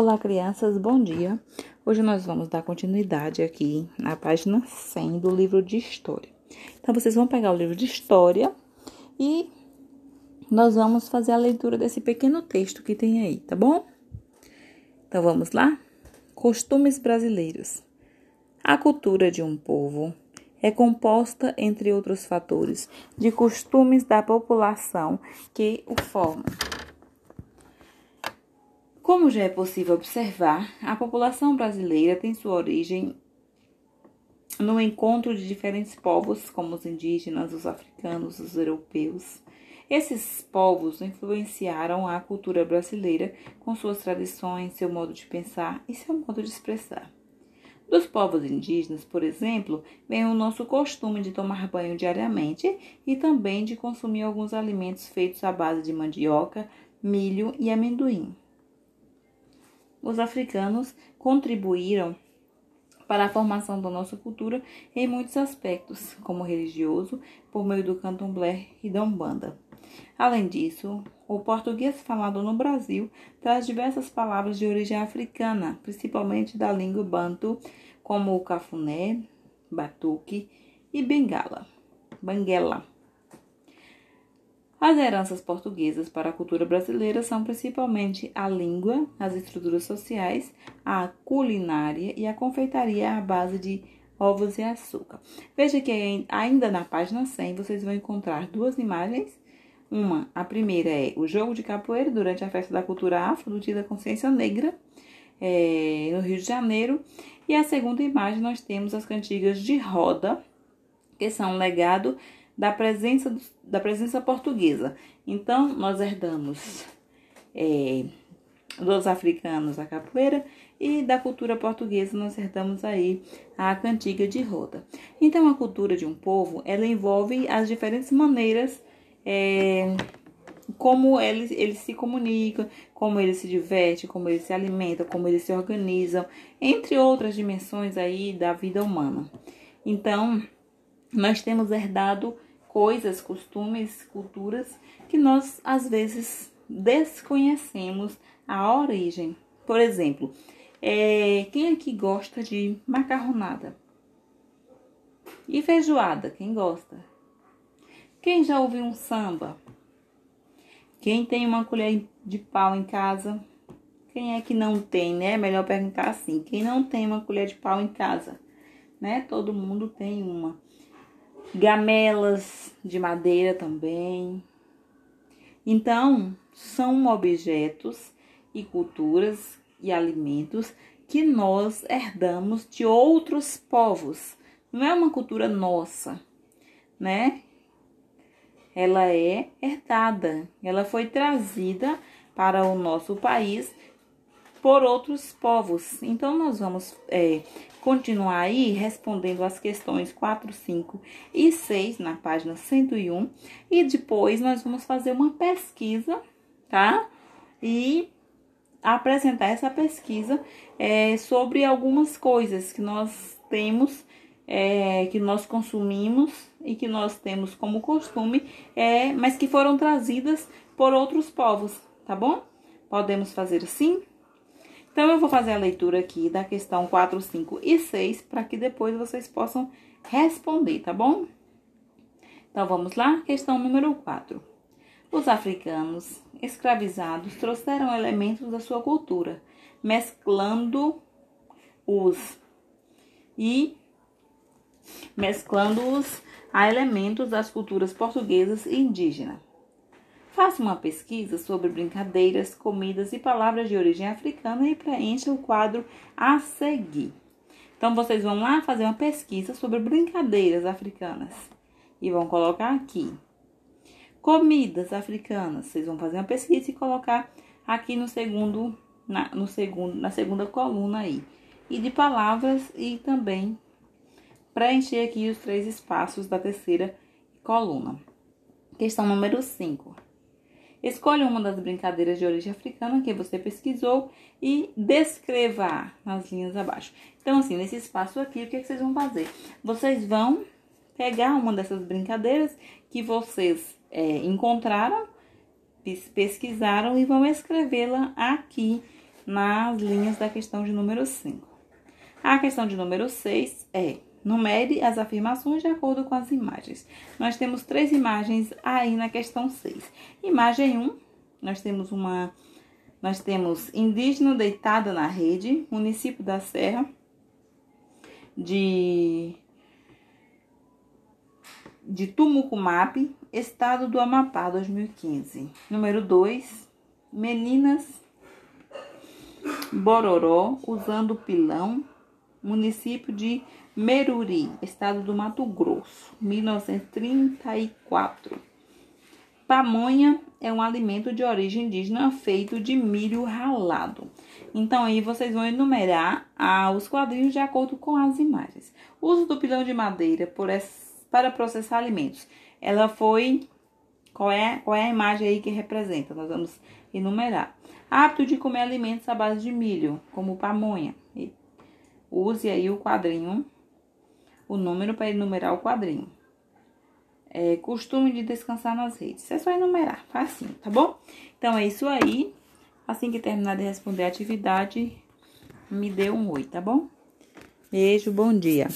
Olá, crianças, bom dia. Hoje nós vamos dar continuidade aqui na página 100 do livro de História. Então, vocês vão pegar o livro de História e nós vamos fazer a leitura desse pequeno texto que tem aí, tá bom? Então, vamos lá? Costumes brasileiros. A cultura de um povo é composta, entre outros fatores, de costumes da população que o formam. Como já é possível observar, a população brasileira tem sua origem no encontro de diferentes povos, como os indígenas, os africanos, os europeus. Esses povos influenciaram a cultura brasileira com suas tradições, seu modo de pensar e seu modo de expressar. Dos povos indígenas, por exemplo, vem o nosso costume de tomar banho diariamente e também de consumir alguns alimentos feitos à base de mandioca, milho e amendoim os africanos contribuíram para a formação da nossa cultura em muitos aspectos, como religioso, por meio do candomblé e da umbanda. Além disso, o português falado no Brasil traz diversas palavras de origem africana, principalmente da língua bantu, como o cafuné, batuque e bengala, banguela. As heranças portuguesas para a cultura brasileira são principalmente a língua, as estruturas sociais, a culinária e a confeitaria à base de ovos e açúcar. Veja que ainda na página 100 vocês vão encontrar duas imagens. Uma, a primeira é o jogo de capoeira durante a festa da cultura afro do Dia da Consciência Negra, é, no Rio de Janeiro. E a segunda imagem nós temos as cantigas de roda, que são um legado da presença, da presença portuguesa. Então, nós herdamos é, dos africanos a capoeira e da cultura portuguesa nós herdamos aí a cantiga de roda. Então, a cultura de um povo, ela envolve as diferentes maneiras é, como eles, eles se comunicam, como eles se divertem, como eles se alimentam, como eles se organizam, entre outras dimensões aí da vida humana. Então, nós temos herdado coisas, costumes, culturas que nós às vezes desconhecemos a origem. Por exemplo, é, quem aqui gosta de macarronada? E feijoada, quem gosta? Quem já ouviu um samba? Quem tem uma colher de pau em casa? Quem é que não tem, né? Melhor perguntar assim: quem não tem uma colher de pau em casa? Né? Todo mundo tem uma gamelas de madeira também. Então, são objetos e culturas e alimentos que nós herdamos de outros povos. Não é uma cultura nossa, né? Ela é herdada, ela foi trazida para o nosso país por outros povos. Então, nós vamos é, continuar aí respondendo as questões 4, 5 e 6 na página 101 e depois nós vamos fazer uma pesquisa, tá? E apresentar essa pesquisa é, sobre algumas coisas que nós temos, é, que nós consumimos e que nós temos como costume, é, mas que foram trazidas por outros povos, tá bom? Podemos fazer assim? Então, eu vou fazer a leitura aqui da questão 4, 5 e 6 para que depois vocês possam responder, tá bom? Então, vamos lá? Questão número 4. Os africanos escravizados trouxeram elementos da sua cultura, mesclando-os e mesclando-os a elementos das culturas portuguesas e indígenas. Faça uma pesquisa sobre brincadeiras, comidas e palavras de origem africana e preencha o quadro a seguir. Então, vocês vão lá fazer uma pesquisa sobre brincadeiras africanas e vão colocar aqui. Comidas africanas. Vocês vão fazer uma pesquisa e colocar aqui no segundo, na, no segundo, na segunda coluna aí. E de palavras e também preencher aqui os três espaços da terceira coluna. Questão número 5. Escolha uma das brincadeiras de origem africana que você pesquisou e descreva nas linhas abaixo. Então, assim, nesse espaço aqui, o que, é que vocês vão fazer? Vocês vão pegar uma dessas brincadeiras que vocês é, encontraram, pesquisaram e vão escrevê-la aqui nas linhas da questão de número 5. A questão de número 6 é: numere as afirmações de acordo com as imagens. Nós temos três imagens aí na questão 6. Imagem 1, nós temos uma nós temos indígena deitado na rede, município da Serra de de Tumucumape, estado do Amapá, 2015. Número 2, meninas Bororó, usando pilão, município de Meruri, estado do Mato Grosso, 1934. Pamonha é um alimento de origem indígena feito de milho ralado. Então aí vocês vão enumerar ah, os quadrinhos de acordo com as imagens. O uso do pilão de madeira para processar alimentos. Ela foi qual é, qual é a imagem aí que representa? Nós vamos enumerar. Hábito de comer alimentos à base de milho, como pamonha. Use aí o quadrinho, o número para enumerar o quadrinho. É, costume de descansar nas redes. É só enumerar, facinho, tá bom? Então é isso aí. Assim que terminar de responder a atividade, me dê um oi, tá bom? Beijo, bom dia.